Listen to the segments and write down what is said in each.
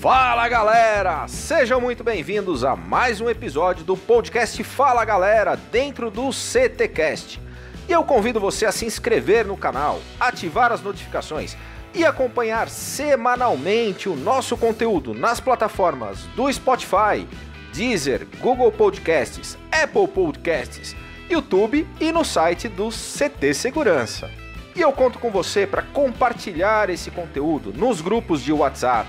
Fala galera! Sejam muito bem-vindos a mais um episódio do podcast Fala Galera dentro do CTcast. E eu convido você a se inscrever no canal, ativar as notificações e acompanhar semanalmente o nosso conteúdo nas plataformas do Spotify, Deezer, Google Podcasts, Apple Podcasts, YouTube e no site do CT Segurança. E eu conto com você para compartilhar esse conteúdo nos grupos de WhatsApp,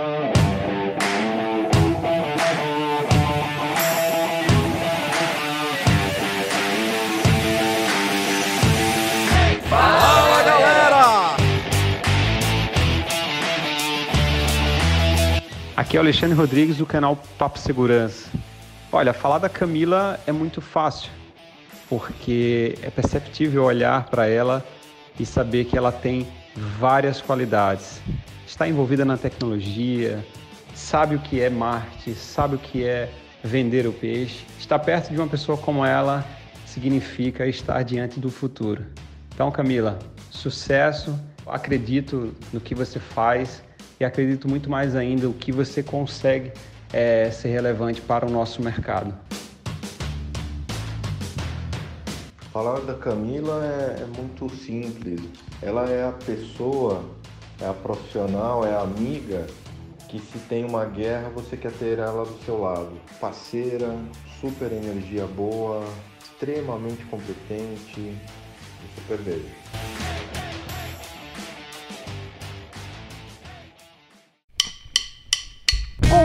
Aqui é o Alexandre Rodrigues do canal Papo Segurança. Olha, falar da Camila é muito fácil, porque é perceptível olhar para ela e saber que ela tem várias qualidades. Está envolvida na tecnologia, sabe o que é marketing, sabe o que é vender o peixe. Estar perto de uma pessoa como ela significa estar diante do futuro. Então, Camila, sucesso, acredito no que você faz e acredito muito mais ainda o que você consegue é, ser relevante para o nosso mercado. Falar da Camila é, é, muito simples. Ela é a pessoa, é a profissional, é a amiga que se tem uma guerra você quer ter ela do seu lado. Parceira, super energia boa, extremamente competente e super beijo.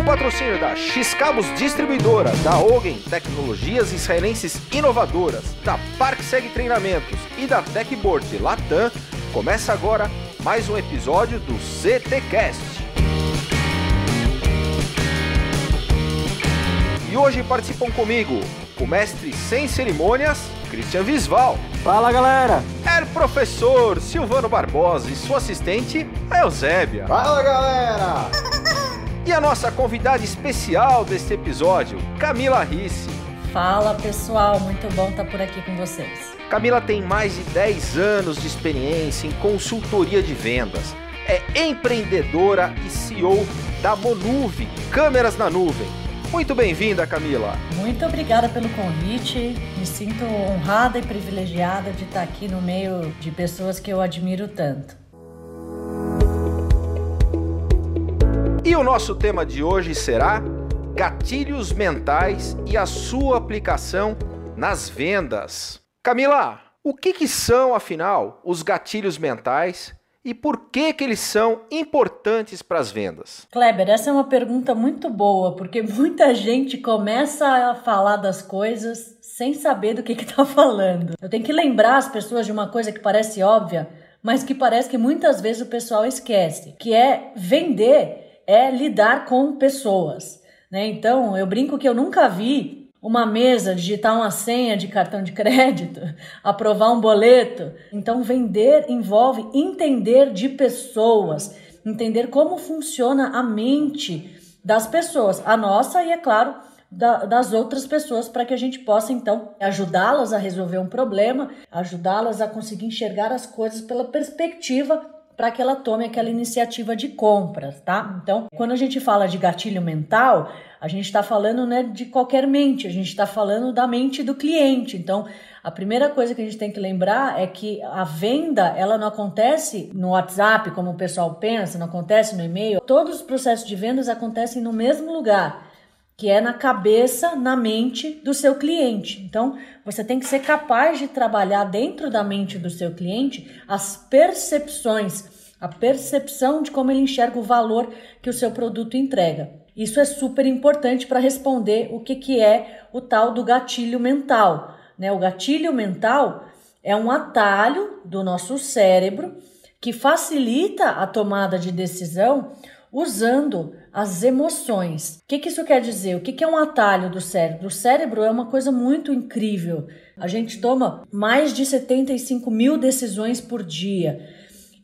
Patrocínio da X-Cabos Distribuidora, da Ogen Tecnologias Israelenses Inovadoras, da ParkSeg Treinamentos e da Techboard Latam, começa agora mais um episódio do CTcast. E hoje participam comigo o mestre sem cerimônias, Christian Visval. Fala galera! É o professor Silvano Barbosa e sua assistente, a Eusébia. Fala galera! E a nossa convidada especial deste episódio, Camila Risse. Fala pessoal, muito bom estar por aqui com vocês. Camila tem mais de 10 anos de experiência em consultoria de vendas. É empreendedora e CEO da Monuve, Câmeras na Nuvem. Muito bem-vinda, Camila. Muito obrigada pelo convite. Me sinto honrada e privilegiada de estar aqui no meio de pessoas que eu admiro tanto. E o nosso tema de hoje será gatilhos mentais e a sua aplicação nas vendas. Camila, o que, que são, afinal, os gatilhos mentais e por que, que eles são importantes para as vendas? Kleber, essa é uma pergunta muito boa, porque muita gente começa a falar das coisas sem saber do que está falando. Eu tenho que lembrar as pessoas de uma coisa que parece óbvia, mas que parece que muitas vezes o pessoal esquece, que é vender é lidar com pessoas. Né? Então, eu brinco que eu nunca vi uma mesa digitar uma senha de cartão de crédito, aprovar um boleto. Então, vender envolve entender de pessoas, entender como funciona a mente das pessoas, a nossa e, é claro, da, das outras pessoas, para que a gente possa então ajudá-las a resolver um problema, ajudá-las a conseguir enxergar as coisas pela perspectiva para que ela tome aquela iniciativa de compra, tá? Então, quando a gente fala de gatilho mental, a gente está falando né, de qualquer mente, a gente está falando da mente do cliente. Então, a primeira coisa que a gente tem que lembrar é que a venda ela não acontece no WhatsApp, como o pessoal pensa, não acontece no e-mail. Todos os processos de vendas acontecem no mesmo lugar que é na cabeça, na mente do seu cliente. Então, você tem que ser capaz de trabalhar dentro da mente do seu cliente as percepções, a percepção de como ele enxerga o valor que o seu produto entrega. Isso é super importante para responder o que, que é o tal do gatilho mental. Né? O gatilho mental é um atalho do nosso cérebro que facilita a tomada de decisão usando as emoções. O que, que isso quer dizer? O que, que é um atalho do cérebro? O cérebro é uma coisa muito incrível. A gente toma mais de 75 mil decisões por dia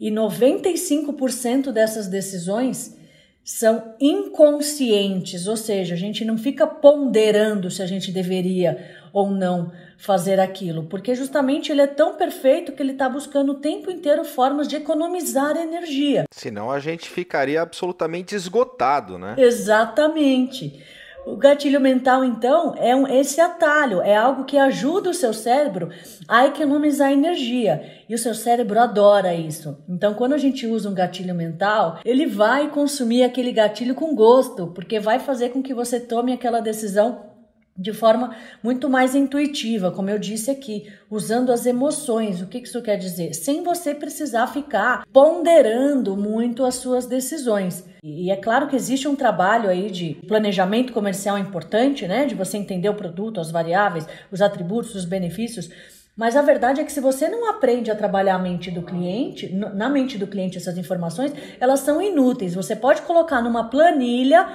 e 95% dessas decisões são inconscientes, ou seja, a gente não fica ponderando se a gente deveria ou não fazer aquilo, porque justamente ele é tão perfeito que ele está buscando o tempo inteiro formas de economizar energia. Senão a gente ficaria absolutamente esgotado, né? Exatamente. O gatilho mental, então, é um, esse atalho, é algo que ajuda o seu cérebro a economizar energia. E o seu cérebro adora isso. Então, quando a gente usa um gatilho mental, ele vai consumir aquele gatilho com gosto, porque vai fazer com que você tome aquela decisão de forma muito mais intuitiva, como eu disse aqui, usando as emoções. O que isso quer dizer? Sem você precisar ficar ponderando muito as suas decisões. E é claro que existe um trabalho aí de planejamento comercial importante, né? De você entender o produto, as variáveis, os atributos, os benefícios. Mas a verdade é que se você não aprende a trabalhar a mente do cliente, na mente do cliente essas informações, elas são inúteis. Você pode colocar numa planilha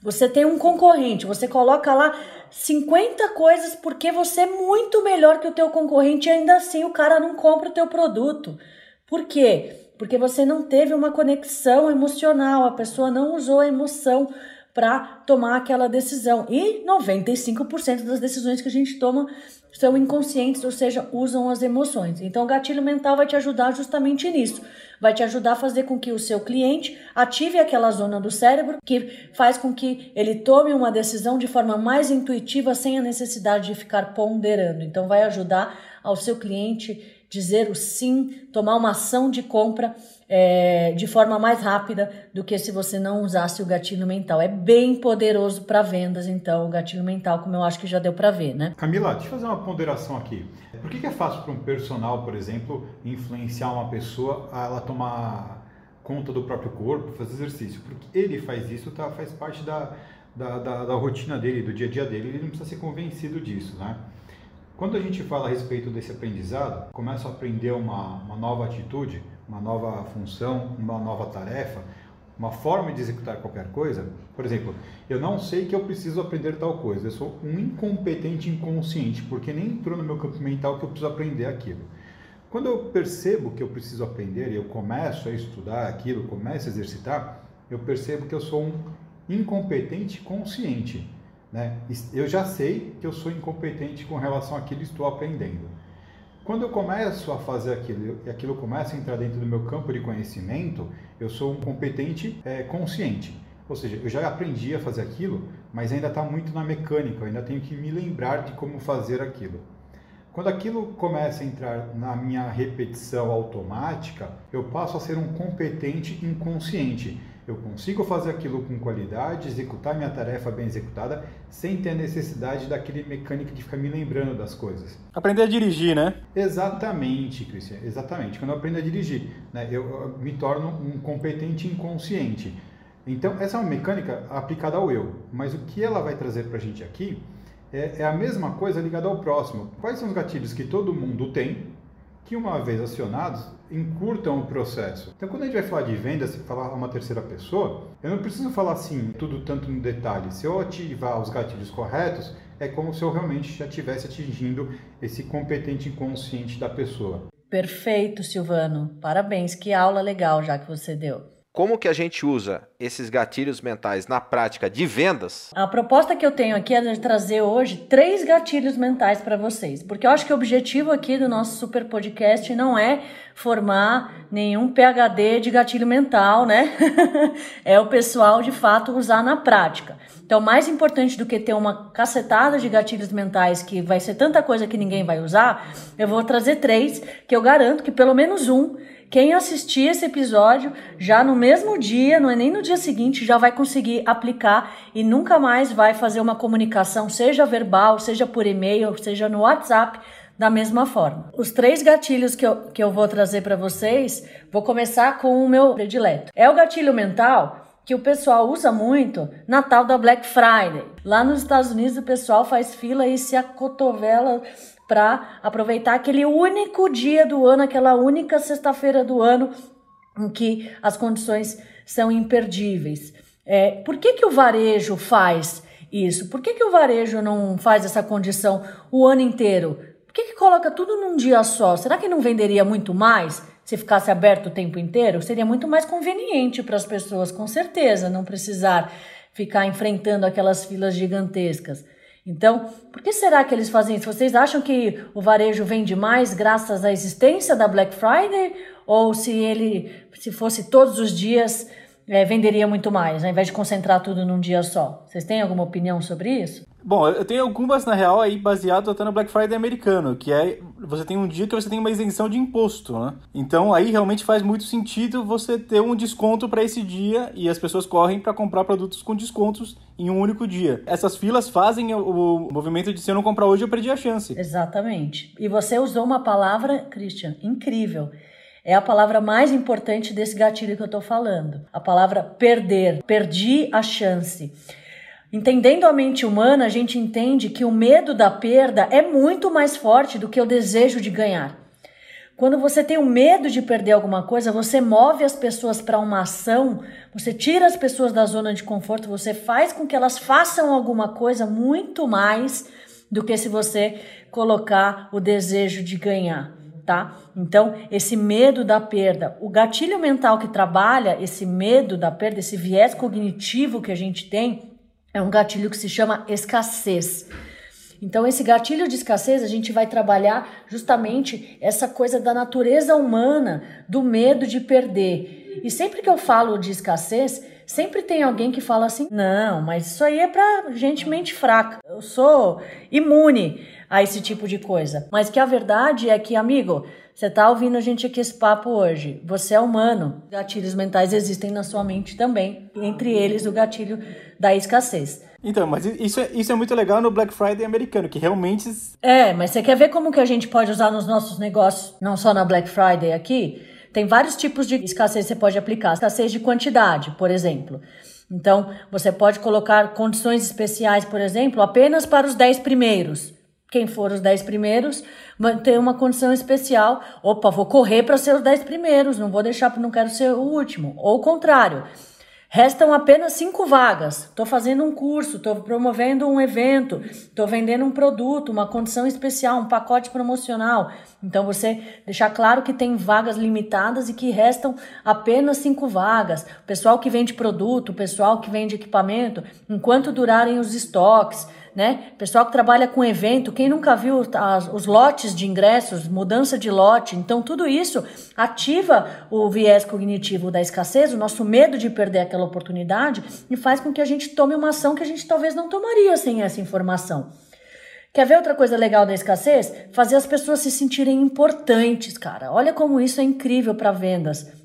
você tem um concorrente, você coloca lá 50 coisas porque você é muito melhor que o teu concorrente e ainda assim o cara não compra o teu produto. Por quê? Porque você não teve uma conexão emocional, a pessoa não usou a emoção para tomar aquela decisão. E 95% das decisões que a gente toma são inconscientes, ou seja, usam as emoções. Então, o gatilho mental vai te ajudar justamente nisso. Vai te ajudar a fazer com que o seu cliente ative aquela zona do cérebro que faz com que ele tome uma decisão de forma mais intuitiva, sem a necessidade de ficar ponderando. Então, vai ajudar ao seu cliente dizer o sim, tomar uma ação de compra é, de forma mais rápida do que se você não usasse o gatilho mental. É bem poderoso para vendas, então, o gatilho mental, como eu acho que já deu para ver, né? Camila, deixa eu fazer uma ponderação aqui. Por que, é fácil para um personal, por exemplo, influenciar uma pessoa a ela tomar conta do próprio corpo, fazer exercício? Porque ele faz isso, tá, faz parte da, da, da, da rotina dele, do dia a dia dele, ele não precisa ser convencido disso, né? Quando a gente fala a respeito desse aprendizado, começa a aprender uma, uma nova atitude, uma nova função, uma nova tarefa, uma forma de executar qualquer coisa. Por exemplo, eu não sei que eu preciso aprender tal coisa, eu sou um incompetente inconsciente, porque nem entrou no meu campo mental que eu preciso aprender aquilo. Quando eu percebo que eu preciso aprender e eu começo a estudar aquilo, começo a exercitar, eu percebo que eu sou um incompetente consciente. Né? Eu já sei que eu sou incompetente com relação àquilo que estou aprendendo. Quando eu começo a fazer aquilo e aquilo começa a entrar dentro do meu campo de conhecimento, eu sou um competente é, consciente. Ou seja, eu já aprendi a fazer aquilo, mas ainda está muito na mecânica, eu ainda tenho que me lembrar de como fazer aquilo. Quando aquilo começa a entrar na minha repetição automática, eu passo a ser um competente inconsciente eu consigo fazer aquilo com qualidade, executar minha tarefa bem executada, sem ter a necessidade daquele mecânico de ficar me lembrando das coisas. Aprender a dirigir, né? Exatamente, Cristian, exatamente. Quando eu aprendo a dirigir, né, eu, me torno um competente inconsciente. Então, essa é uma mecânica aplicada ao eu, mas o que ela vai trazer para a gente aqui é, é a mesma coisa ligada ao próximo. Quais são os gatilhos que todo mundo tem, que uma vez acionados, encurtam o processo. Então, quando a gente vai falar de vendas, falar a uma terceira pessoa, eu não preciso falar assim, tudo tanto no detalhe. Se eu ativar os gatilhos corretos, é como se eu realmente já estivesse atingindo esse competente inconsciente da pessoa. Perfeito, Silvano. Parabéns, que aula legal já que você deu. Como que a gente usa esses gatilhos mentais na prática de vendas? A proposta que eu tenho aqui é de trazer hoje três gatilhos mentais para vocês, porque eu acho que o objetivo aqui do nosso super podcast não é formar nenhum PhD de gatilho mental, né? é o pessoal de fato usar na prática. Então, mais importante do que ter uma cacetada de gatilhos mentais que vai ser tanta coisa que ninguém vai usar, eu vou trazer três que eu garanto que pelo menos um quem assistir esse episódio já no mesmo dia, não é nem no dia seguinte, já vai conseguir aplicar e nunca mais vai fazer uma comunicação, seja verbal, seja por e-mail, seja no WhatsApp, da mesma forma. Os três gatilhos que eu, que eu vou trazer para vocês, vou começar com o meu predileto. É o gatilho mental que o pessoal usa muito na tal da Black Friday. Lá nos Estados Unidos o pessoal faz fila e se acotovela para aproveitar aquele único dia do ano, aquela única sexta-feira do ano em que as condições são imperdíveis. É, por que, que o varejo faz isso? Por que, que o varejo não faz essa condição o ano inteiro? Por que, que coloca tudo num dia só? Será que não venderia muito mais se ficasse aberto o tempo inteiro? Seria muito mais conveniente para as pessoas, com certeza, não precisar ficar enfrentando aquelas filas gigantescas. Então, por que será que eles fazem isso? Vocês acham que o varejo vende mais graças à existência da Black Friday? Ou se ele, se fosse todos os dias, é, venderia muito mais, ao invés de concentrar tudo num dia só? Vocês têm alguma opinião sobre isso? Bom, eu tenho algumas, na real, aí baseado até no Black Friday americano, que é você tem um dia que você tem uma isenção de imposto, né? Então aí realmente faz muito sentido você ter um desconto para esse dia e as pessoas correm para comprar produtos com descontos em um único dia. Essas filas fazem o, movimento de se eu não comprar hoje, eu perdi a chance. Exatamente. E você usou uma palavra, Christian, incrível. É a palavra mais importante desse gatilho que eu estou falando. A palavra perder. Perdi a chance. Entendendo a mente humana, a gente entende que o medo da perda é muito mais forte do que o desejo de ganhar. Quando você tem o medo de perder alguma coisa, você move as pessoas para uma ação, você tira as pessoas da zona de conforto, você faz com que elas façam alguma coisa muito mais do que se você colocar o desejo de ganhar, tá? Então, esse medo da perda, o gatilho mental que trabalha esse medo da perda, esse viés cognitivo que a gente tem, é um gatilho que se chama escassez. Então, esse gatilho de escassez, a gente vai trabalhar justamente essa coisa da natureza humana, do medo de perder. E sempre que eu falo de escassez, sempre tem alguém que fala assim: não, mas isso aí é pra gente mente fraca. Eu sou imune a esse tipo de coisa. Mas que a verdade é que, amigo, você tá ouvindo a gente aqui esse papo hoje. Você é humano. Gatilhos mentais existem na sua mente também. Entre eles, o gatilho da escassez. Então, mas isso é, isso é muito legal no Black Friday americano, que realmente. É, mas você quer ver como que a gente pode usar nos nossos negócios, não só na Black Friday aqui? Tem vários tipos de escassez que você pode aplicar. Escassez de quantidade, por exemplo. Então, você pode colocar condições especiais, por exemplo, apenas para os 10 primeiros. Quem for os 10 primeiros ter uma condição especial. Opa, vou correr para ser os 10 primeiros, não vou deixar porque não quero ser o último. Ou o contrário. Restam apenas cinco vagas. Estou fazendo um curso, estou promovendo um evento, estou vendendo um produto, uma condição especial, um pacote promocional. Então você deixar claro que tem vagas limitadas e que restam apenas cinco vagas. O pessoal que vende produto, o pessoal que vende equipamento, enquanto durarem os estoques né? Pessoal que trabalha com evento, quem nunca viu as, os lotes de ingressos, mudança de lote, então tudo isso ativa o viés cognitivo da escassez, o nosso medo de perder aquela oportunidade e faz com que a gente tome uma ação que a gente talvez não tomaria sem essa informação. Quer ver outra coisa legal da escassez? Fazer as pessoas se sentirem importantes, cara. Olha como isso é incrível para vendas.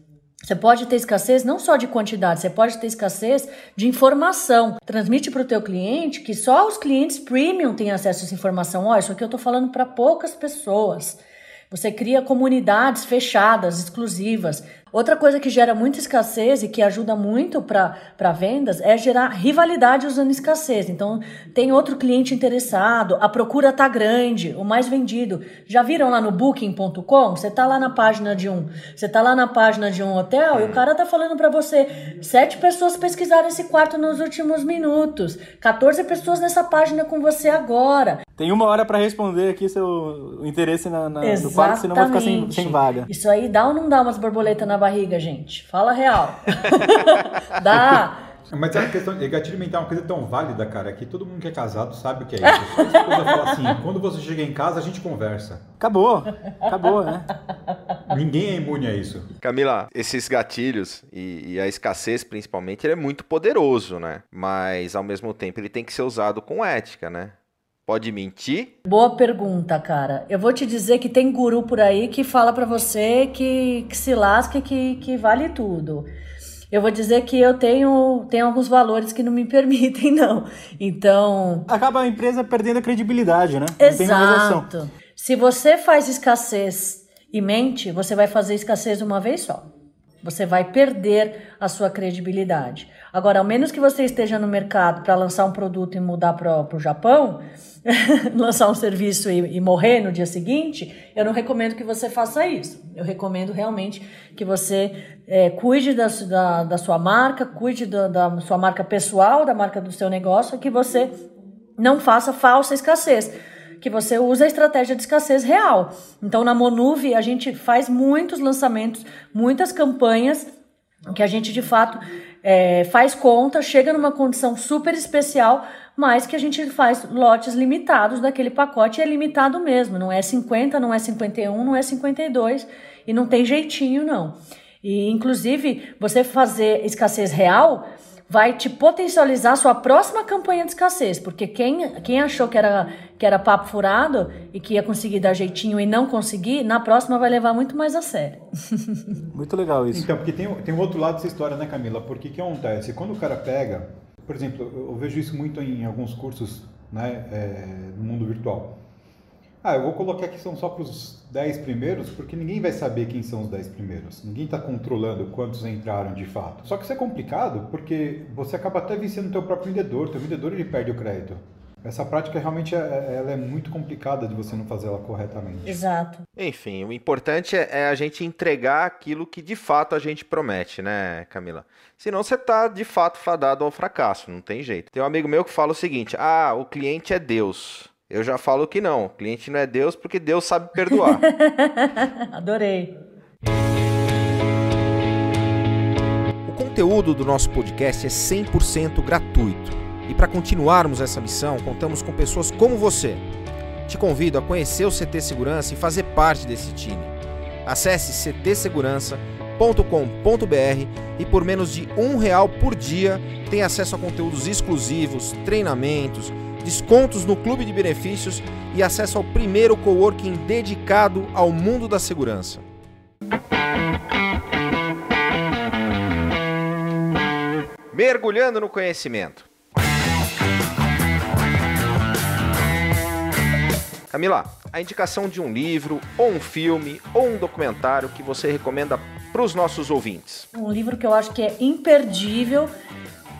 Você pode ter escassez não só de quantidade, você pode ter escassez de informação. Transmite para o teu cliente que só os clientes premium têm acesso a essa informação. Olha, isso aqui eu estou falando para poucas pessoas. Você cria comunidades fechadas, exclusivas. Outra coisa que gera muita escassez e que ajuda muito para vendas é gerar rivalidade usando escassez. Então, tem outro cliente interessado, a procura está grande, o mais vendido. Já viram lá no booking.com? Você está lá na página de um, você tá lá na página de um hotel e o cara tá falando para você, sete pessoas pesquisaram esse quarto nos últimos minutos, 14 pessoas nessa página com você agora. Tem uma hora para responder aqui seu interesse na, na no quarto, senão vai ficar sem, sem vaga. Isso aí dá ou não dá umas borboletas na barriga, gente? Fala real. dá. Mas a questão, gatilho mental é uma coisa tão válida, cara, que todo mundo que é casado sabe o que é isso. Só essa coisa fala assim, quando você chega em casa, a gente conversa. Acabou, acabou, né? Ninguém é imune a isso. Camila, esses gatilhos e, e, a escassez, principalmente, ele é muito poderoso, né? Mas, ao mesmo tempo, ele tem que ser usado com ética, né? Pode mentir? Boa pergunta, cara. Eu vou te dizer que tem guru por aí que fala para você que, que se lasca que, que vale tudo. Eu vou dizer que eu tenho, tenho alguns valores que não me permitem, não. Então. Acaba a empresa perdendo a credibilidade, né? Exato. Se você faz escassez e mente, você vai fazer escassez uma vez só. Você vai perder a sua credibilidade. Agora, ao menos que você esteja no mercado para lançar um produto e mudar para o Japão, lançar um serviço e, e, morrer no dia seguinte, eu não recomendo que você faça isso. Eu recomendo realmente que você é, cuide da, da, da, sua marca, cuide da, da sua marca pessoal, da marca do seu negócio, que você não faça falsa escassez que você usa a estratégia de escassez real. Então, na Monuve, a gente faz muitos lançamentos, muitas campanhas que a gente de fato é, faz conta, chega numa condição super especial, mas que a gente faz lotes limitados daquele pacote e é limitado mesmo. Não é 50, não é 51, não é 52 e não tem jeitinho, não. E, inclusive, você fazer escassez real vai te potencializar sua próxima campanha de escassez, porque quem, quem achou que era, que era papo furado e que ia conseguir dar jeitinho e não conseguir, na próxima vai levar muito mais a sério. Muito legal isso. Então, porque tem, tem um outro lado dessa história, né, Camila? Porque o que acontece? Quando o cara pega, por exemplo, eu vejo isso muito em alguns cursos né, é, no mundo virtual. Ah, eu vou colocar que são só para os 10 primeiros, porque ninguém vai saber quem são os 10 primeiros. Ninguém está controlando quantos entraram de fato. Só que isso é complicado, porque você acaba até vencendo o teu próprio vendedor. O teu vendedor ele perde o crédito. Essa prática realmente é, é, ela é muito complicada de você não fazer ela corretamente. Exato. Enfim, o importante é, é a gente entregar aquilo que de fato a gente promete, né, Camila? Senão você está de fato fadado ao fracasso, não tem jeito. Tem um amigo meu que fala o seguinte: ah, o cliente é Deus. Eu já falo que não. O cliente não é Deus porque Deus sabe perdoar. Adorei. O conteúdo do nosso podcast é 100% gratuito. E para continuarmos essa missão, contamos com pessoas como você. Te convido a conhecer o CT Segurança e fazer parte desse time. Acesse ctsegurança.com.br e por menos de um real por dia tem acesso a conteúdos exclusivos, treinamentos, descontos no clube de benefícios e acesso ao primeiro coworking dedicado ao mundo da segurança. Mergulhando no conhecimento. Camila, a indicação de um livro, ou um filme, ou um documentário que você recomenda para os nossos ouvintes? Um livro que eu acho que é imperdível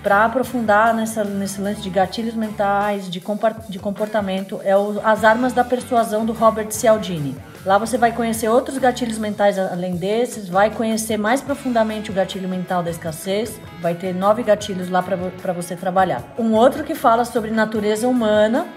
para aprofundar nessa, nesse lance de gatilhos mentais, de, de comportamento, é o, As Armas da Persuasão do Robert Cialdini. Lá você vai conhecer outros gatilhos mentais além desses, vai conhecer mais profundamente o gatilho mental da escassez, vai ter nove gatilhos lá para você trabalhar. Um outro que fala sobre natureza humana,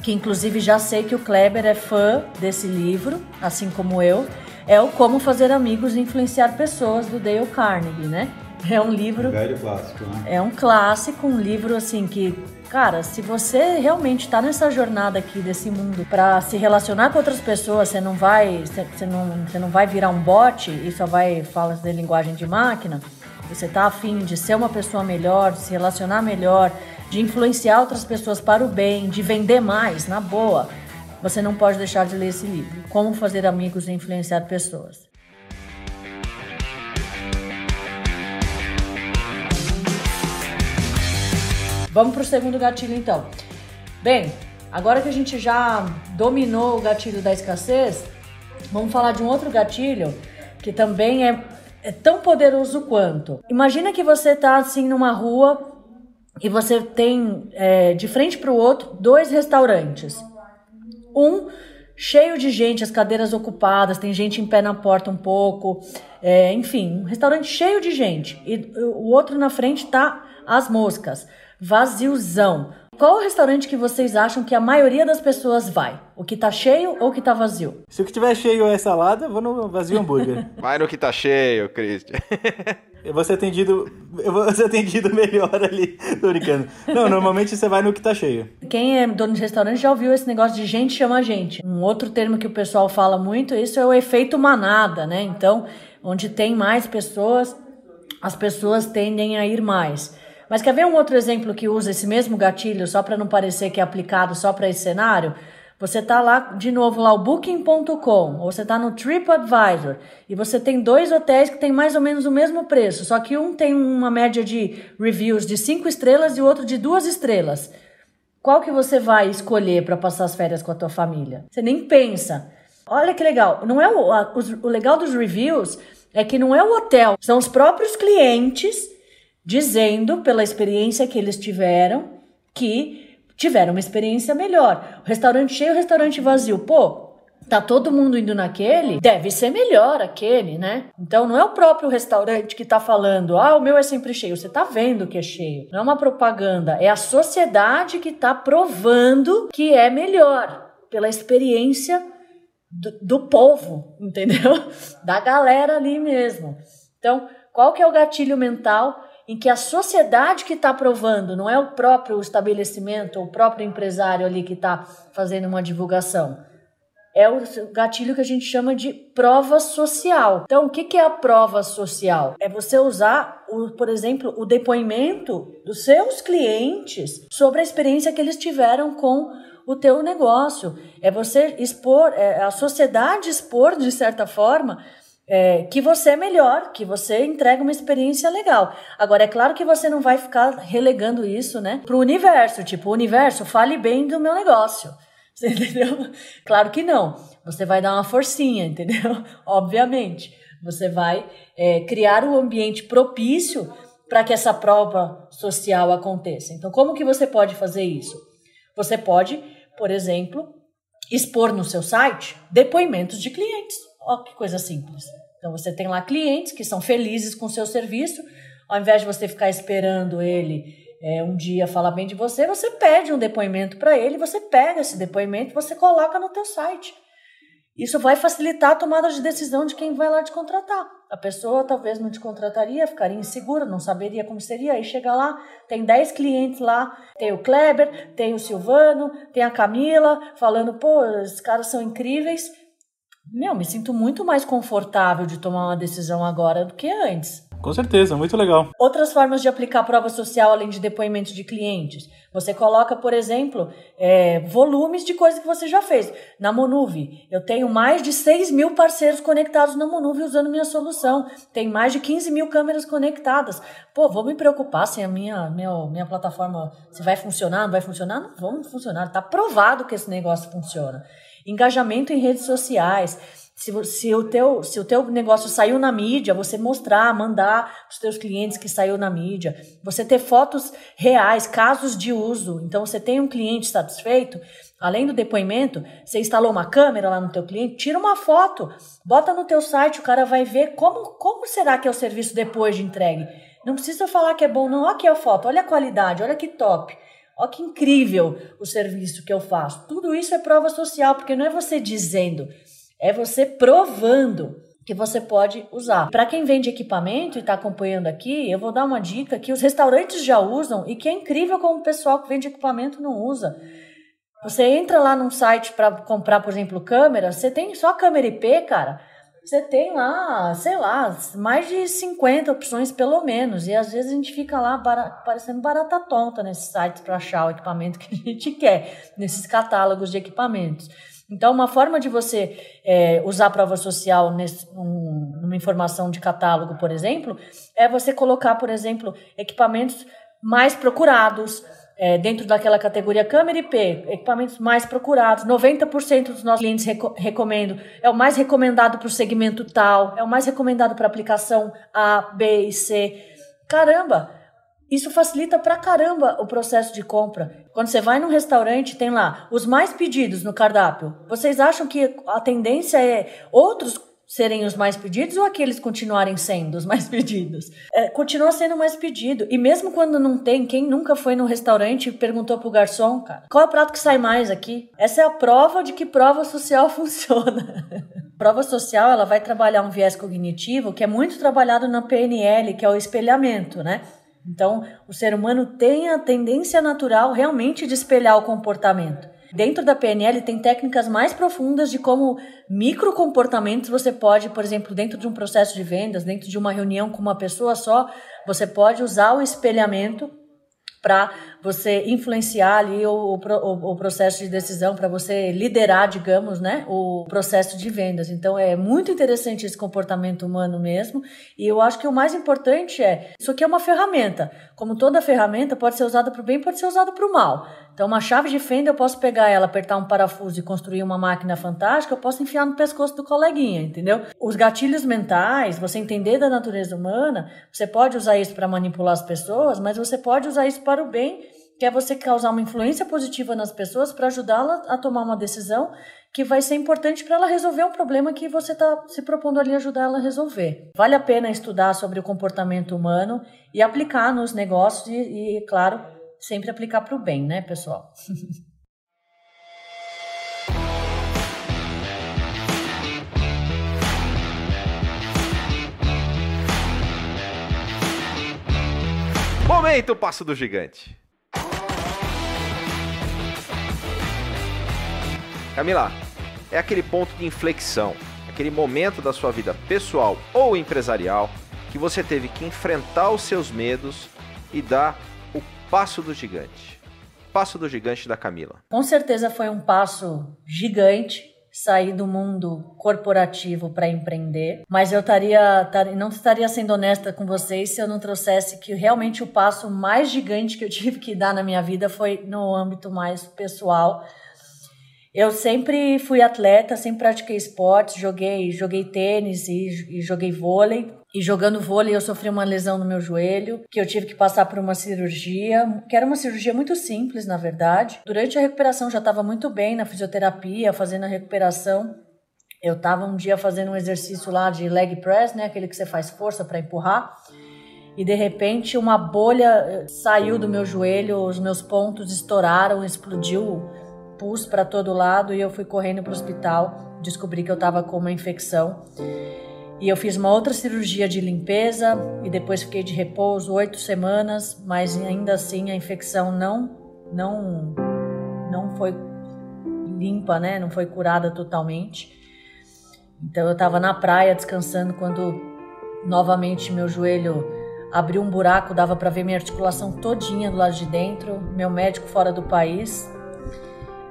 que inclusive já sei que o Kleber é fã desse livro, assim como eu, é o Como Fazer Amigos e Influenciar Pessoas, do Dale Carnegie, né? É um livro. Um velho clássico, né? É um clássico, um livro assim que. Cara, se você realmente está nessa jornada aqui desse mundo para se relacionar com outras pessoas, você não vai, você não, você não vai virar um bot e só vai falar de linguagem de máquina. Você está afim de ser uma pessoa melhor, de se relacionar melhor, de influenciar outras pessoas para o bem, de vender mais, na boa. Você não pode deixar de ler esse livro. Como fazer amigos e influenciar pessoas. Vamos para o segundo gatilho então. Bem, agora que a gente já dominou o gatilho da escassez, vamos falar de um outro gatilho que também é, é tão poderoso quanto. Imagina que você está assim numa rua e você tem é, de frente para o outro dois restaurantes. Um cheio de gente, as cadeiras ocupadas, tem gente em pé na porta um pouco, é, enfim, um restaurante cheio de gente. E o outro na frente tá as moscas vaziozão. Qual o restaurante que vocês acham que a maioria das pessoas vai? O que tá cheio ou o que tá vazio? Se o que tiver cheio é salada, vou no vazio hambúrguer. Vai no que tá cheio, Christian. Eu vou ser atendido, eu vou ser atendido melhor ali, tô brincando. Não, normalmente você vai no que tá cheio. Quem é dono de restaurante já ouviu esse negócio de gente chama gente. Um outro termo que o pessoal fala muito, isso é o efeito manada, né? Então, onde tem mais pessoas, as pessoas tendem a ir mais. Mas quer ver um outro exemplo que usa esse mesmo gatilho, só para não parecer que é aplicado só para esse cenário? Você tá lá, de novo, lá o booking.com, ou você tá no TripAdvisor, e você tem dois hotéis que tem mais ou menos o mesmo preço, só que um tem uma média de reviews de cinco estrelas e o outro de duas estrelas. Qual que você vai escolher para passar as férias com a tua família? Você nem pensa. Olha que legal. Não é o, a, o legal dos reviews é que não é o hotel, são os próprios clientes dizendo, pela experiência que eles tiveram, que tiveram uma experiência melhor. O restaurante cheio, o restaurante vazio. Pô, tá todo mundo indo naquele, deve ser melhor aquele, né? Então não é o próprio restaurante que tá falando, ah, o meu é sempre cheio. Você tá vendo que é cheio. Não é uma propaganda, é a sociedade que tá provando que é melhor pela experiência do, do povo, entendeu? Da galera ali mesmo. Então, qual que é o gatilho mental em que a sociedade que está provando, não é o próprio estabelecimento, o próprio empresário ali que está fazendo uma divulgação? é o gatilho que a gente chama de prova social. Então, o que é a prova social? É você usar, o, por exemplo, o depoimento dos seus clientes sobre a experiência que eles tiveram com o teu negócio. É você expor, é a sociedade expor, de certa forma, é, que você é melhor, que você entrega uma experiência legal. Agora, é claro que você não vai ficar relegando isso, né, para o universo. Tipo, o universo, fale bem do meu negócio. Você entendeu? Claro que não. Você vai dar uma forcinha, entendeu? Obviamente. Você vai é, criar um ambiente propício para que essa prova social aconteça. Então, como que você pode fazer isso? Você pode, por exemplo, expor no seu site depoimentos de clientes. Ó, que coisa simples. Então, você tem lá clientes que são felizes com o seu serviço, ao invés de você ficar esperando ele é, um dia falar bem de você, você pede um depoimento para ele, você pega esse depoimento e você coloca no teu site. Isso vai facilitar a tomada de decisão de quem vai lá te contratar. A pessoa talvez não te contrataria, ficaria insegura, não saberia como seria. Aí chega lá, tem 10 clientes lá, tem o Kleber, tem o Silvano, tem a Camila, falando, pô, esses caras são incríveis. Meu, me sinto muito mais confortável de tomar uma decisão agora do que antes. Com certeza, muito legal. Outras formas de aplicar prova social além de depoimentos de clientes. Você coloca, por exemplo, é, volumes de coisas que você já fez. Na Monuve, eu tenho mais de 6 mil parceiros conectados na Monuve usando minha solução. Tem mais de 15 mil câmeras conectadas. Pô, vou me preocupar se a minha, minha, minha plataforma se vai funcionar, não vai funcionar? Não vamos funcionar. Está provado que esse negócio funciona. Engajamento em redes sociais se, se, o teu, se o teu negócio saiu na mídia, você mostrar, mandar para os teus clientes que saiu na mídia. Você ter fotos reais, casos de uso. Então, você tem um cliente satisfeito, além do depoimento, você instalou uma câmera lá no teu cliente, tira uma foto, bota no teu site, o cara vai ver como, como será que é o serviço depois de entregue. Não precisa falar que é bom, não. Olha aqui a foto, olha a qualidade, olha que top. Olha que incrível o serviço que eu faço. Tudo isso é prova social, porque não é você dizendo é você provando que você pode usar. Para quem vende equipamento e está acompanhando aqui, eu vou dar uma dica que os restaurantes já usam e que é incrível como o pessoal que vende equipamento não usa. Você entra lá num site para comprar, por exemplo, câmera, você tem só câmera IP, cara. Você tem lá, sei lá, mais de 50 opções pelo menos. E às vezes a gente fica lá parecendo barata tonta nesses sites para achar o equipamento que a gente quer, nesses catálogos de equipamentos. Então, uma forma de você é, usar prova social nesse, um, numa informação de catálogo, por exemplo, é você colocar, por exemplo, equipamentos mais procurados, é, dentro daquela categoria câmera IP, equipamentos mais procurados, 90% dos nossos clientes reco recomendam, é o mais recomendado para o segmento tal, é o mais recomendado para aplicação A, B e C. Caramba, isso facilita pra caramba o processo de compra. Quando você vai num restaurante, tem lá os mais pedidos no cardápio. Vocês acham que a tendência é outros serem os mais pedidos ou aqueles continuarem sendo os mais pedidos? É, continua sendo mais pedido. E mesmo quando não tem, quem nunca foi no restaurante e perguntou pro garçom, cara, qual é o prato que sai mais aqui? Essa é a prova de que prova social funciona. prova social, ela vai trabalhar um viés cognitivo que é muito trabalhado na PNL, que é o espelhamento, né? Então, o ser humano tem a tendência natural realmente de espelhar o comportamento. Dentro da PNL tem técnicas mais profundas de como microcomportamentos você pode, por exemplo, dentro de um processo de vendas, dentro de uma reunião com uma pessoa só, você pode usar o espelhamento para você influenciar ali o, o, o processo de decisão, para você liderar, digamos, né, o processo de vendas. Então é muito interessante esse comportamento humano mesmo. E eu acho que o mais importante é isso aqui é uma ferramenta. Como toda ferramenta pode ser usada para o bem, pode ser usada para o mal. Então uma chave de fenda eu posso pegar ela, apertar um parafuso e construir uma máquina fantástica. Eu posso enfiar no pescoço do coleguinha, entendeu? Os gatilhos mentais, você entender da natureza humana, você pode usar isso para manipular as pessoas, mas você pode usar isso para o bem, que é você causar uma influência positiva nas pessoas para ajudá-la a tomar uma decisão que vai ser importante para ela resolver um problema que você está se propondo ali ajudar ela a resolver. Vale a pena estudar sobre o comportamento humano e aplicar nos negócios e, e claro, sempre aplicar para o bem, né, pessoal? Momento Passo do Gigante. Camila, é aquele ponto de inflexão, aquele momento da sua vida pessoal ou empresarial que você teve que enfrentar os seus medos e dar o passo do gigante. Passo do gigante da Camila. Com certeza foi um passo gigante sair do mundo corporativo para empreender, mas eu estaria não estaria sendo honesta com vocês se eu não trouxesse que realmente o passo mais gigante que eu tive que dar na minha vida foi no âmbito mais pessoal. Eu sempre fui atleta, sempre pratiquei esportes, joguei, joguei tênis e, e joguei vôlei. E jogando vôlei eu sofri uma lesão no meu joelho, que eu tive que passar por uma cirurgia, que era uma cirurgia muito simples, na verdade. Durante a recuperação já estava muito bem na fisioterapia, fazendo a recuperação. Eu estava um dia fazendo um exercício lá de leg press, né, aquele que você faz força para empurrar. E de repente uma bolha eh, saiu do meu joelho, os meus pontos estouraram, explodiu pus para todo lado e eu fui correndo para o hospital. Descobri que eu estava com uma infecção. E eu fiz uma outra cirurgia de limpeza e depois fiquei de repouso oito semanas, mas ainda assim a infecção não não não foi limpa, né? Não foi curada totalmente. Então eu estava na praia descansando quando novamente meu joelho abriu um buraco, dava para ver minha articulação todinha do lado de dentro. Meu médico fora do país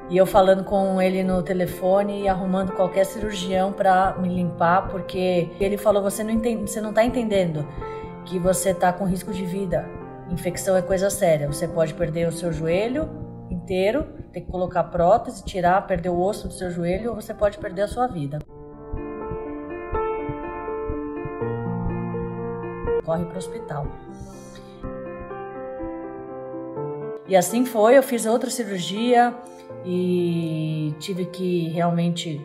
e eu falando com ele no telefone e arrumando qualquer cirurgião para me limpar, porque ele falou: você não entende, você não está entendendo que você está com risco de vida. Infecção é coisa séria. Você pode perder o seu joelho inteiro, ter que colocar prótese, tirar, perder o osso do seu joelho, ou você pode perder a sua vida. Corre para o hospital. E assim foi, eu fiz outra cirurgia e tive que realmente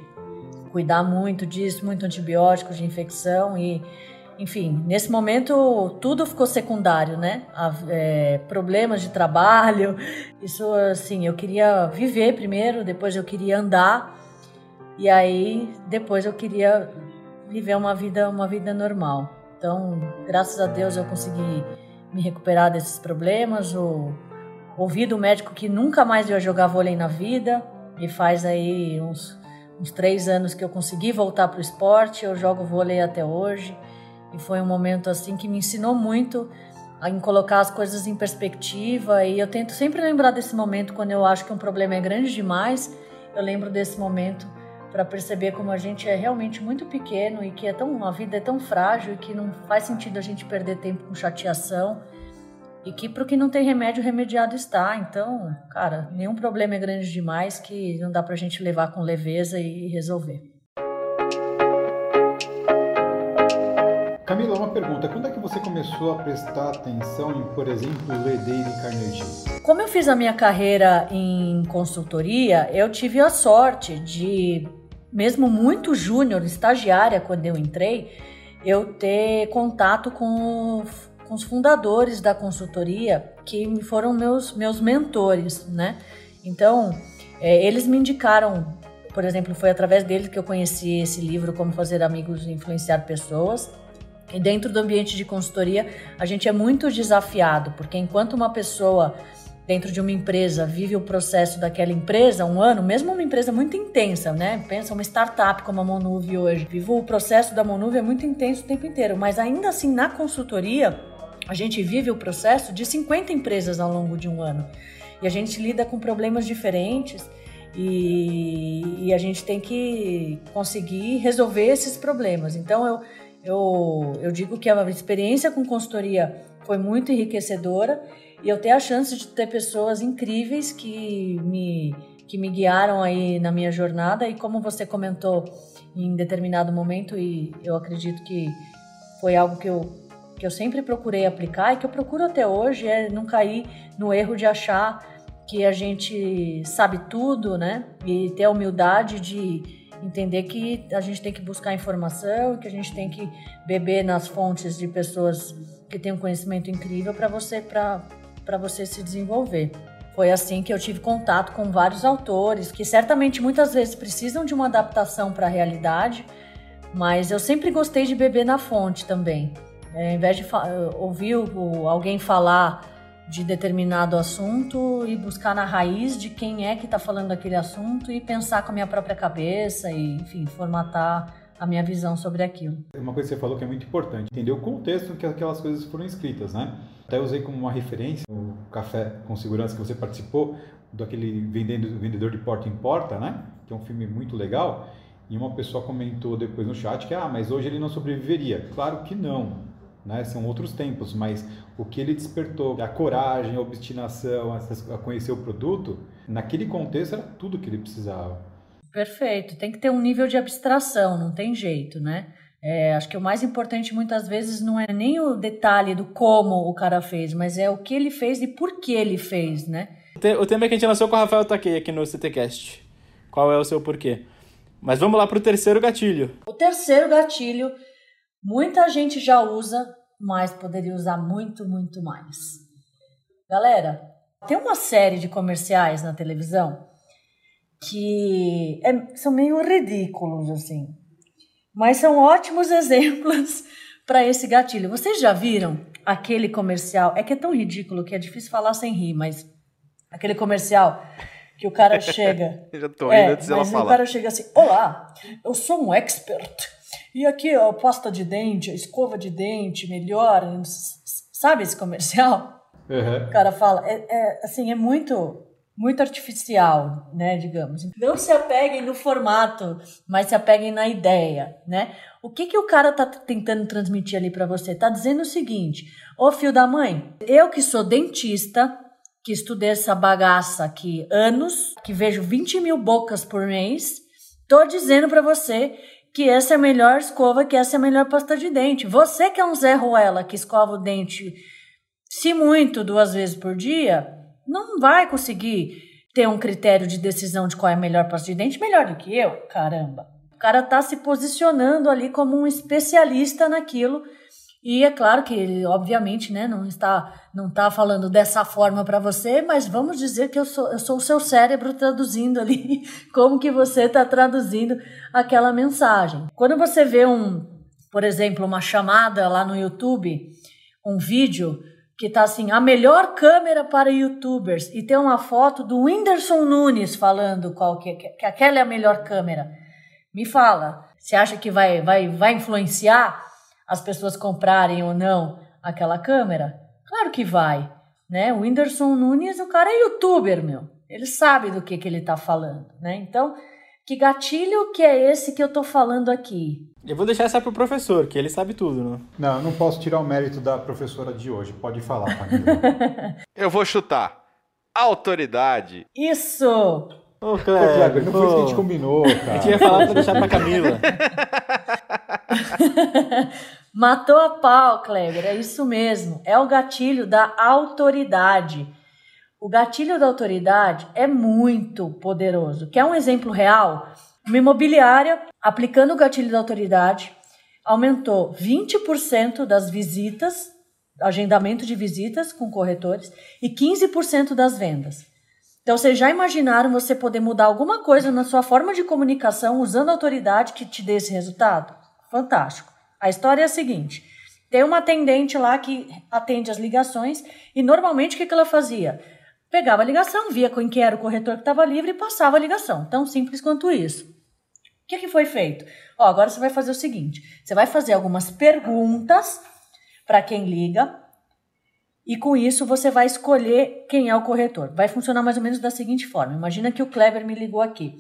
cuidar muito disso, muito antibiótico de infecção e enfim, nesse momento tudo ficou secundário, né? É, problemas de trabalho, isso assim, eu queria viver primeiro, depois eu queria andar e aí depois eu queria viver uma vida, uma vida normal. Então, graças a Deus eu consegui me recuperar desses problemas. O, Ouvi do médico que nunca mais ia jogar vôlei na vida e faz aí uns, uns três anos que eu consegui voltar para o esporte. Eu jogo vôlei até hoje e foi um momento assim que me ensinou muito em colocar as coisas em perspectiva e eu tento sempre lembrar desse momento quando eu acho que um problema é grande demais. Eu lembro desse momento para perceber como a gente é realmente muito pequeno e que é tão a vida é tão frágil e que não faz sentido a gente perder tempo com chateação e que para o que não tem remédio, remediado está. Então, cara, nenhum problema é grande demais que não dá para a gente levar com leveza e resolver. Camila, uma pergunta. Quando é que você começou a prestar atenção em, por exemplo, ler Dale Carnegie? Como eu fiz a minha carreira em consultoria, eu tive a sorte de, mesmo muito júnior, estagiária, quando eu entrei, eu ter contato com com os fundadores da consultoria, que foram meus, meus mentores, né? Então, é, eles me indicaram, por exemplo, foi através deles que eu conheci esse livro, Como Fazer Amigos e Influenciar Pessoas. E dentro do ambiente de consultoria, a gente é muito desafiado, porque enquanto uma pessoa dentro de uma empresa vive o processo daquela empresa um ano, mesmo uma empresa muito intensa, né? Pensa uma startup como a Monuve hoje. Vivo o processo da Monuve é muito intenso o tempo inteiro, mas ainda assim na consultoria a gente vive o processo de 50 empresas ao longo de um ano. E a gente lida com problemas diferentes e, e a gente tem que conseguir resolver esses problemas. Então, eu, eu, eu digo que a experiência com consultoria foi muito enriquecedora e eu tenho a chance de ter pessoas incríveis que me, que me guiaram aí na minha jornada e como você comentou em determinado momento e eu acredito que foi algo que eu, que eu sempre procurei aplicar e que eu procuro até hoje é não cair no erro de achar que a gente sabe tudo, né? E ter a humildade de entender que a gente tem que buscar informação, que a gente tem que beber nas fontes de pessoas que têm um conhecimento incrível para você para você se desenvolver. Foi assim que eu tive contato com vários autores que certamente muitas vezes precisam de uma adaptação para a realidade, mas eu sempre gostei de beber na fonte também. É, ao invés de ouvir alguém falar de determinado assunto e buscar na raiz de quem é que está falando aquele assunto e pensar com a minha própria cabeça e, enfim, formatar a minha visão sobre aquilo. Uma coisa que você falou que é muito importante, entender o contexto em que aquelas coisas foram escritas, né? Até usei como uma referência o Café com Segurança que você participou, daquele vendendo, vendedor de porta em porta, né? Que é um filme muito legal. E uma pessoa comentou depois no chat que, ah, mas hoje ele não sobreviveria. Claro que não né? São outros tempos, mas o que ele despertou, a coragem, a obstinação, a conhecer o produto, naquele contexto era tudo que ele precisava. Perfeito. Tem que ter um nível de abstração, não tem jeito, né? É, acho que o mais importante muitas vezes não é nem o detalhe do como o cara fez, mas é o que ele fez e por que ele fez, né? O tema que a gente lançou com o Rafael Taquei aqui no CTCast. Qual é o seu porquê? Mas vamos lá para o terceiro gatilho. O terceiro gatilho Muita gente já usa, mas poderia usar muito, muito mais. Galera, tem uma série de comerciais na televisão que é, são meio ridículos, assim, mas são ótimos exemplos para esse gatilho. Vocês já viram aquele comercial? É que é tão ridículo que é difícil falar sem rir, mas aquele comercial que o cara chega. Eu já tô rindo é, antes dela falar. O cara chega assim: Olá, eu sou um expert e aqui, ó, pasta de dente, escova de dente, melhor. Sabe esse comercial? Uhum. O cara fala, é, é, assim, é muito, muito artificial, né, digamos. Não se apeguem no formato, mas se apeguem na ideia, né? O que que o cara tá tentando transmitir ali para você? Tá dizendo o seguinte, ô filho da mãe, eu que sou dentista, que estudei essa bagaça aqui anos, que vejo 20 mil bocas por mês, tô dizendo para você que essa é a melhor escova, que essa é a melhor pasta de dente. Você que é um Zé Ruela que escova o dente, se muito, duas vezes por dia, não vai conseguir ter um critério de decisão de qual é a melhor pasta de dente melhor do que eu. Caramba. O cara tá se posicionando ali como um especialista naquilo e é claro que ele, obviamente, né, não está não está falando dessa forma para você, mas vamos dizer que eu sou, eu sou o seu cérebro traduzindo ali como que você está traduzindo aquela mensagem. Quando você vê um, por exemplo, uma chamada lá no YouTube, um vídeo que está assim, a melhor câmera para youtubers, e tem uma foto do Whindersson Nunes falando qual que, que aquela é a melhor câmera. Me fala, você acha que vai, vai, vai influenciar as pessoas comprarem ou não aquela câmera? Claro que vai, né? O Whindersson Nunes, o cara é youtuber, meu. Ele sabe do que, que ele tá falando, né? Então, que gatilho que é esse que eu tô falando aqui? Eu vou deixar essa pro professor, que ele sabe tudo, né? Não, não posso tirar o mérito da professora de hoje. Pode falar, Camila. eu vou chutar. Autoridade. Isso! Ô, Kleber, Kleber não foi isso que a gente combinou, cara. A gente ia falar pra deixar pra Camila. Matou a pau, Kleber, é isso mesmo. É o gatilho da autoridade. O gatilho da autoridade é muito poderoso. Quer um exemplo real? Uma imobiliária, aplicando o gatilho da autoridade, aumentou 20% das visitas, agendamento de visitas com corretores, e 15% das vendas. Então, vocês já imaginaram você poder mudar alguma coisa na sua forma de comunicação usando a autoridade que te dê esse resultado? Fantástico. A história é a seguinte: tem uma atendente lá que atende as ligações e normalmente o que, ela fazia? Pegava a ligação, via com quem era o corretor que estava livre e passava a ligação. Tão simples quanto isso. O que, que foi feito? Ó, agora você vai fazer o seguinte: você vai fazer algumas perguntas para quem liga e com isso você vai escolher quem é o corretor. Vai funcionar mais ou menos da seguinte forma: imagina que o Kleber me ligou aqui.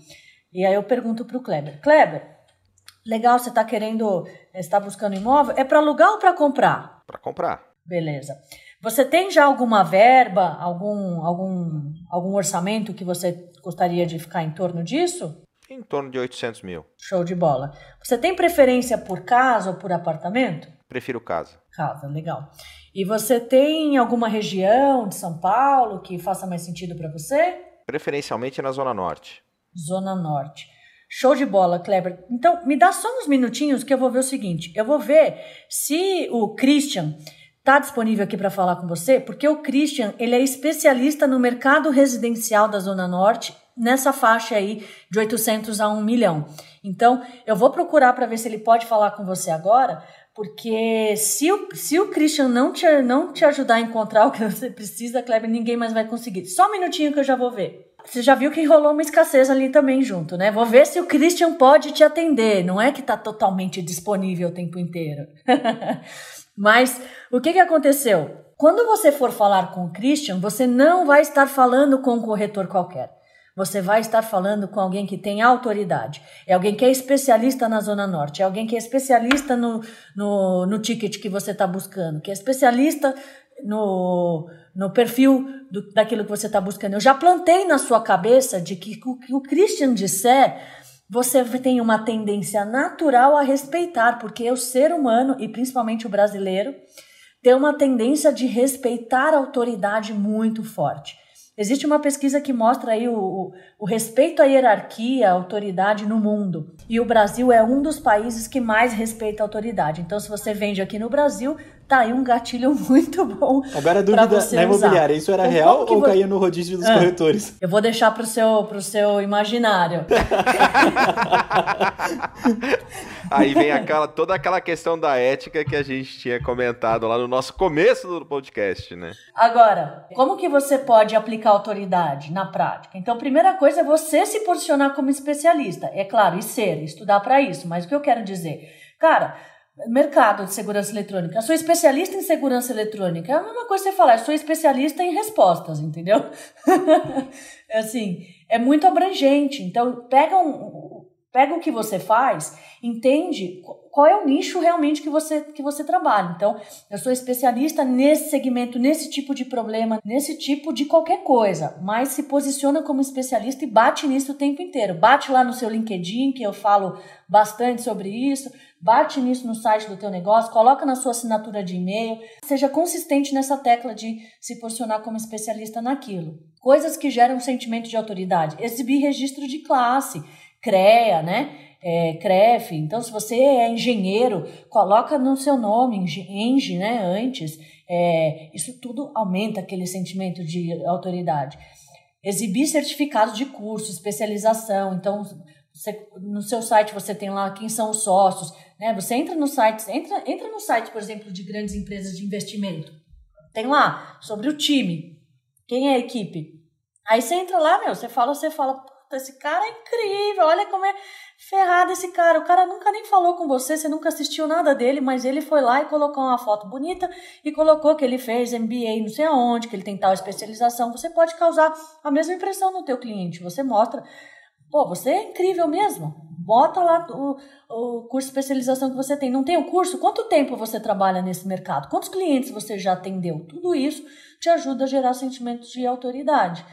E aí eu pergunto para o Kleber: Kleber, legal, você está querendo, está buscando imóvel? É para alugar ou para comprar? Para comprar. Beleza. Você tem já alguma verba, algum, algum, algum orçamento que você gostaria de ficar em torno disso? Em torno de 800 mil. Show de bola. Você tem preferência por casa ou por apartamento? Prefiro casa. Casa, legal. E você tem alguma região de São Paulo que faça mais sentido para você? Preferencialmente na Zona Norte. Zona Norte. Show de bola, Kleber. Então, me dá só uns minutinhos que eu vou ver o seguinte. Eu vou ver se o Christian está disponível aqui para falar com você, porque o Christian ele é especialista no mercado residencial da Zona Norte, nessa faixa aí de 800 a 1 milhão. Então, eu vou procurar para ver se ele pode falar com você agora, porque se o, se o Christian não te, não te ajudar a encontrar o que você precisa, Kleber, ninguém mais vai conseguir. Só um minutinho que eu já vou ver. Você já viu que rolou uma escassez ali também junto, né? Vou ver se o Christian pode te atender. Não é que está totalmente disponível o tempo inteiro. Mas o que, que aconteceu? Quando você for falar com o Christian, você não vai estar falando com um corretor qualquer. Você vai estar falando com alguém que tem autoridade. É alguém que é especialista na Zona Norte. É alguém que é especialista no, no, no ticket que você está buscando. Que é especialista no, no perfil do, daquilo que você está buscando. Eu já plantei na sua cabeça de que o que o Christian disser, você tem uma tendência natural a respeitar, porque o ser humano, e principalmente o brasileiro, tem uma tendência de respeitar a autoridade muito forte. Existe uma pesquisa que mostra aí o, o, o, respeito à hierarquia, à autoridade no mundo. E o Brasil é um dos países que mais respeita a autoridade. Então, se você vende aqui no Brasil, tá aí um gatilho muito bom. Agora a dúvida na imobiliária, isso era real ou vo... caía no rodízio dos ah, corretores? Eu vou deixar pro seu, pro seu imaginário. aí vem aquela, toda aquela questão da ética que a gente tinha comentado lá no nosso começo do podcast, né? Agora, como que você pode aplicar autoridade na prática? Então, a primeira coisa é você se posicionar como especialista. É claro, e ser, estudar para isso. Mas o que eu quero dizer? Cara, mercado de segurança eletrônica. Eu sou especialista em segurança eletrônica. É a mesma coisa que você falar, eu sou especialista em respostas, entendeu? é assim, é muito abrangente. Então, pega, um, pega o que você faz, entende qual é o nicho realmente que você, que você trabalha. Então, eu sou especialista nesse segmento, nesse tipo de problema, nesse tipo de qualquer coisa, mas se posiciona como especialista e bate nisso o tempo inteiro. Bate lá no seu LinkedIn, que eu falo bastante sobre isso Bate nisso no site do teu negócio, coloca na sua assinatura de e-mail, seja consistente nessa tecla de se posicionar como especialista naquilo. Coisas que geram sentimento de autoridade. Exibir registro de classe, CREA, né? É, CREF. Então, se você é engenheiro, coloca no seu nome, Eng, né? Antes. É, isso tudo aumenta aquele sentimento de autoridade. Exibir certificados de curso, especialização. Então, você, no seu site você tem lá quem são os sócios, né? Você entra no site, entra, entra no site, por exemplo, de grandes empresas de investimento. Tem lá sobre o time, quem é a equipe. Aí você entra lá, meu, você fala, você fala, puta, esse cara é incrível, olha como é ferrado esse cara. O cara nunca nem falou com você, você nunca assistiu nada dele, mas ele foi lá e colocou uma foto bonita e colocou que ele fez MBA não sei aonde, que ele tem tal especialização. Você pode causar a mesma impressão no teu cliente. Você mostra, pô, você é incrível mesmo. Bota lá o, o curso de especialização que você tem. Não tem o curso? Quanto tempo você trabalha nesse mercado? Quantos clientes você já atendeu? Tudo isso te ajuda a gerar sentimentos de autoridade.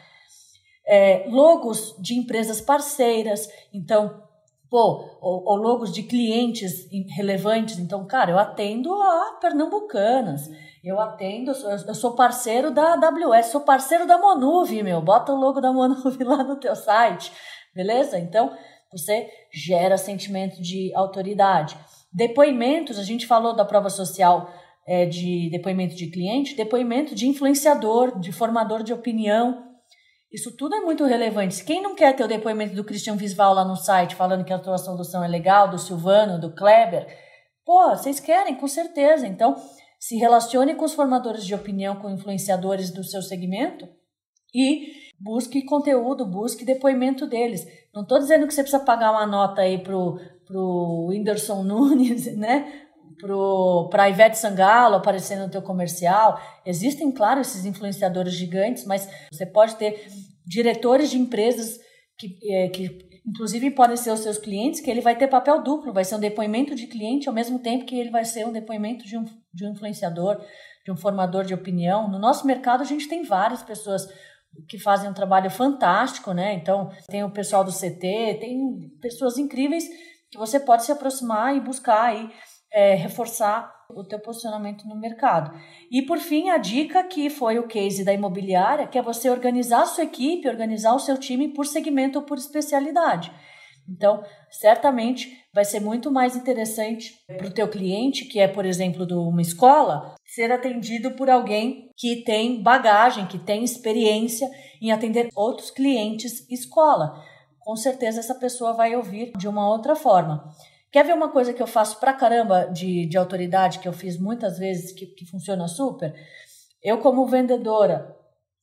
É, logos de empresas parceiras. Então, pô, ou, ou, logos de clientes relevantes. Então, cara, eu atendo a pernambucanas. Eu atendo, eu sou parceiro da AWS, sou parceiro da Monuve, meu. Bota o logo da Monuve lá no teu site, beleza? Então, você gera sentimento de autoridade. Depoimentos, a gente falou da prova social é, de depoimento de cliente, depoimento de influenciador, de formador de opinião. Isso tudo é muito relevante. Quem não quer ter o depoimento do Christian Visval lá no site, falando que a tua solução é legal, do Silvano, do Kleber, pô, vocês querem, com certeza. Então, se relacione com os formadores de opinião, com influenciadores do seu segmento e busque conteúdo, busque depoimento deles. Não estou dizendo que você precisa pagar uma nota aí pro, pro Whindersson Nunes, né? Para Ivete Sangalo aparecer no teu comercial. Existem, claro, esses influenciadores gigantes, mas você pode ter diretores de empresas que, é, que inclusive podem ser os seus clientes, que ele vai ter papel duplo, vai ser um depoimento de cliente ao mesmo tempo que ele vai ser um depoimento de um, de um influenciador, de um formador de opinião. No nosso mercado, a gente tem várias pessoas que fazem um trabalho fantástico, né? Então, tem o pessoal do CT, tem pessoas incríveis que você pode se aproximar e buscar aí é, reforçar o teu posicionamento no mercado. E por fim, a dica que foi o case da imobiliária, que é você organizar a sua equipe, organizar o seu time por segmento ou por especialidade. Então, certamente vai ser muito mais interessante para o teu cliente, que é, por exemplo, de uma escola, ser atendido por alguém que tem bagagem, que tem experiência em atender outros clientes escola. Com certeza essa pessoa vai ouvir de uma outra forma. Quer ver uma coisa que eu faço pra caramba de, de autoridade, que eu fiz muitas vezes, que, que funciona super? Eu, como vendedora,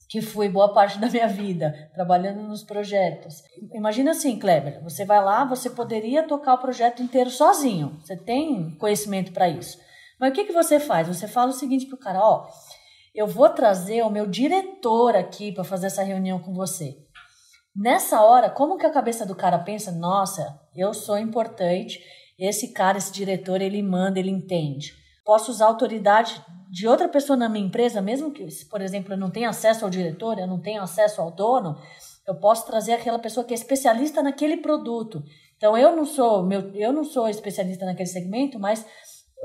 que fui boa parte da minha vida trabalhando nos projetos. Imagina assim, Kleber, você vai lá, você poderia tocar o projeto inteiro sozinho. Você tem conhecimento para isso. Mas o que, que você faz? Você fala o seguinte pro cara, ó, eu vou trazer o meu diretor aqui para fazer essa reunião com você. Nessa hora, como que a cabeça do cara pensa? Nossa, eu sou importante, esse cara, esse diretor, ele manda, ele entende. Posso usar autoridade de outra pessoa na minha empresa, mesmo que, por exemplo, eu não tenha acesso ao diretor, eu não tenho acesso ao dono, eu posso trazer aquela pessoa que é especialista naquele produto. Então eu não sou meu, eu não sou especialista naquele segmento, mas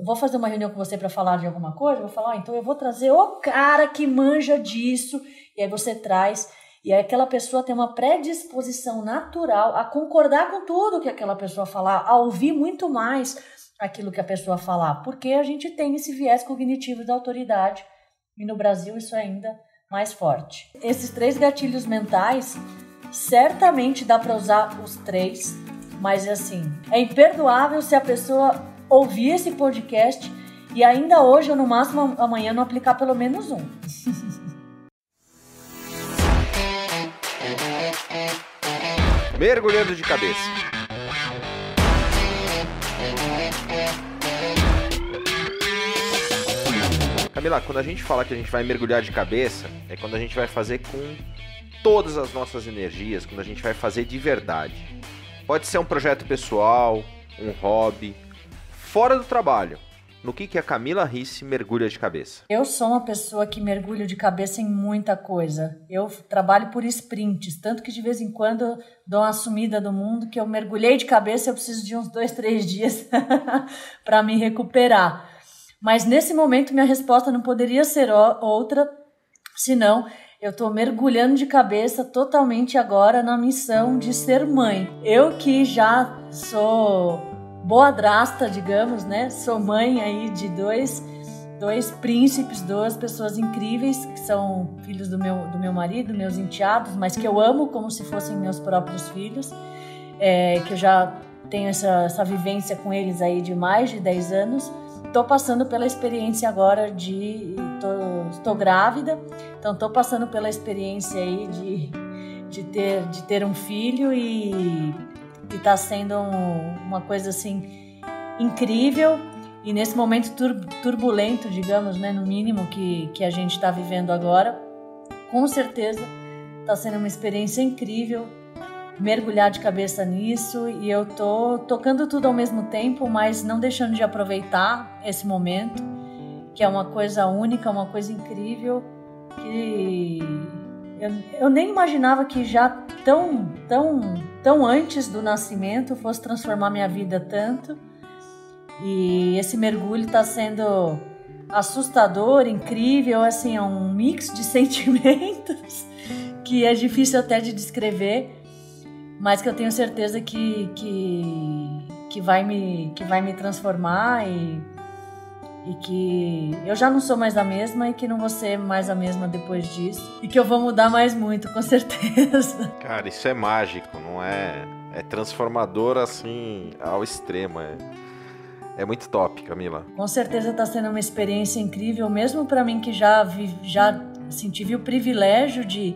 vou fazer uma reunião com você para falar de alguma coisa, vou falar, ah, então eu vou trazer o cara que manja disso, e aí você traz e aquela pessoa tem uma predisposição natural a concordar com tudo que aquela pessoa falar, a ouvir muito mais aquilo que a pessoa falar, porque a gente tem esse viés cognitivo da autoridade e no Brasil isso é ainda mais forte. Esses três gatilhos mentais, certamente dá para usar os três, mas assim, é imperdoável se a pessoa ouvir esse podcast e ainda hoje ou no máximo amanhã não aplicar pelo menos um. mergulhando de cabeça. Camila, quando a gente fala que a gente vai mergulhar de cabeça, é quando a gente vai fazer com todas as nossas energias, quando a gente vai fazer de verdade. Pode ser um projeto pessoal, um hobby, fora do trabalho no que, que a Camila Risse mergulha de cabeça? Eu sou uma pessoa que mergulho de cabeça em muita coisa. Eu trabalho por sprints, tanto que de vez em quando dou uma sumida do mundo que eu mergulhei de cabeça eu preciso de uns dois, três dias para me recuperar. Mas nesse momento minha resposta não poderia ser outra, senão eu estou mergulhando de cabeça totalmente agora na missão de ser mãe. Eu que já sou boadrasta, digamos, né? Sou mãe aí de dois, dois príncipes, duas pessoas incríveis que são filhos do meu, do meu marido, meus enteados, mas que eu amo como se fossem meus próprios filhos, é, que eu já tenho essa, essa vivência com eles aí de mais de 10 anos. Estou passando pela experiência agora de. Estou grávida, então estou passando pela experiência aí de, de, ter, de ter um filho e e está sendo um, uma coisa assim incrível e nesse momento tur turbulento, digamos, né, no mínimo que, que a gente está vivendo agora, com certeza está sendo uma experiência incrível mergulhar de cabeça nisso e eu tô tocando tudo ao mesmo tempo, mas não deixando de aproveitar esse momento, que é uma coisa única, uma coisa incrível que eu, eu nem imaginava que já tão, tão, tão antes do nascimento fosse transformar minha vida tanto. E esse mergulho está sendo assustador, incrível, assim, é um mix de sentimentos que é difícil até de descrever, mas que eu tenho certeza que, que, que, vai, me, que vai me transformar e e que eu já não sou mais a mesma e que não vou ser mais a mesma depois disso e que eu vou mudar mais muito, com certeza. Cara, isso é mágico, não é? É transformador assim ao extremo. É, é muito top, Camila. Com certeza está sendo uma experiência incrível, mesmo para mim que já vi, já assim, tive o privilégio de,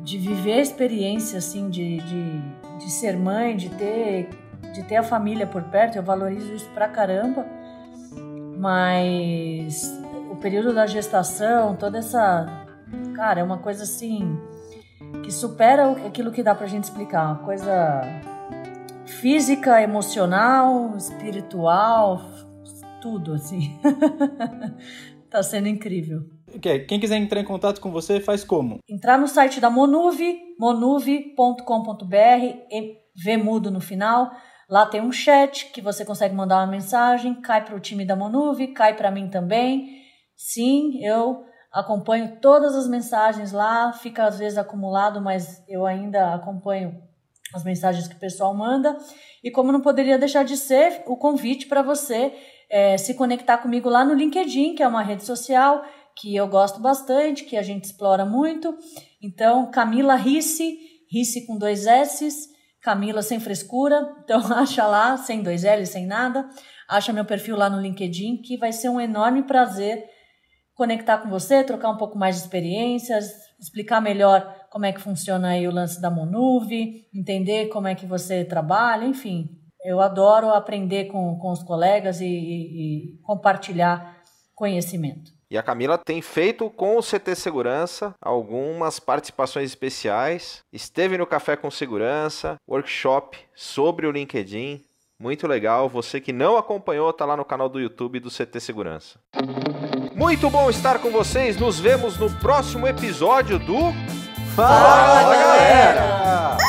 de viver a experiência assim de, de, de ser mãe, de ter de ter a família por perto. Eu valorizo isso pra caramba mas o período da gestação, toda essa. Cara, é uma coisa assim que supera aquilo que dá pra gente explicar. Uma coisa física, emocional, espiritual, tudo assim. tá sendo incrível. Quem quiser entrar em contato com você, faz como? Entrar no site da Monuve, monuve.com.br, V mudo no final. Lá tem um chat que você consegue mandar uma mensagem, cai para o time da Monuve, cai para mim também. Sim, eu acompanho todas as mensagens lá, fica às vezes acumulado, mas eu ainda acompanho as mensagens que o pessoal manda. E como não poderia deixar de ser, o convite para você é, se conectar comigo lá no LinkedIn, que é uma rede social que eu gosto bastante, que a gente explora muito. Então, Camila Risse, Risse com dois S's, Camila sem frescura. Então, acha lá, sem dois L's, sem nada. Acha meu perfil lá no LinkedIn, que vai ser um enorme prazer conectar com você, trocar um pouco mais de experiências, explicar melhor como é que funciona aí o lance da Monuve, entender como é que você trabalha, enfim. Eu adoro aprender com, com os colegas e, e, e compartilhar conhecimento. E a Camila tem feito com o CT Segurança algumas participações especiais. Esteve no Café com Segurança, workshop sobre o LinkedIn. Muito legal. Você que não acompanhou, tá lá no canal do YouTube do CT Segurança. Muito bom estar com vocês. Nos vemos no próximo episódio do Fala, Fala galera. galera.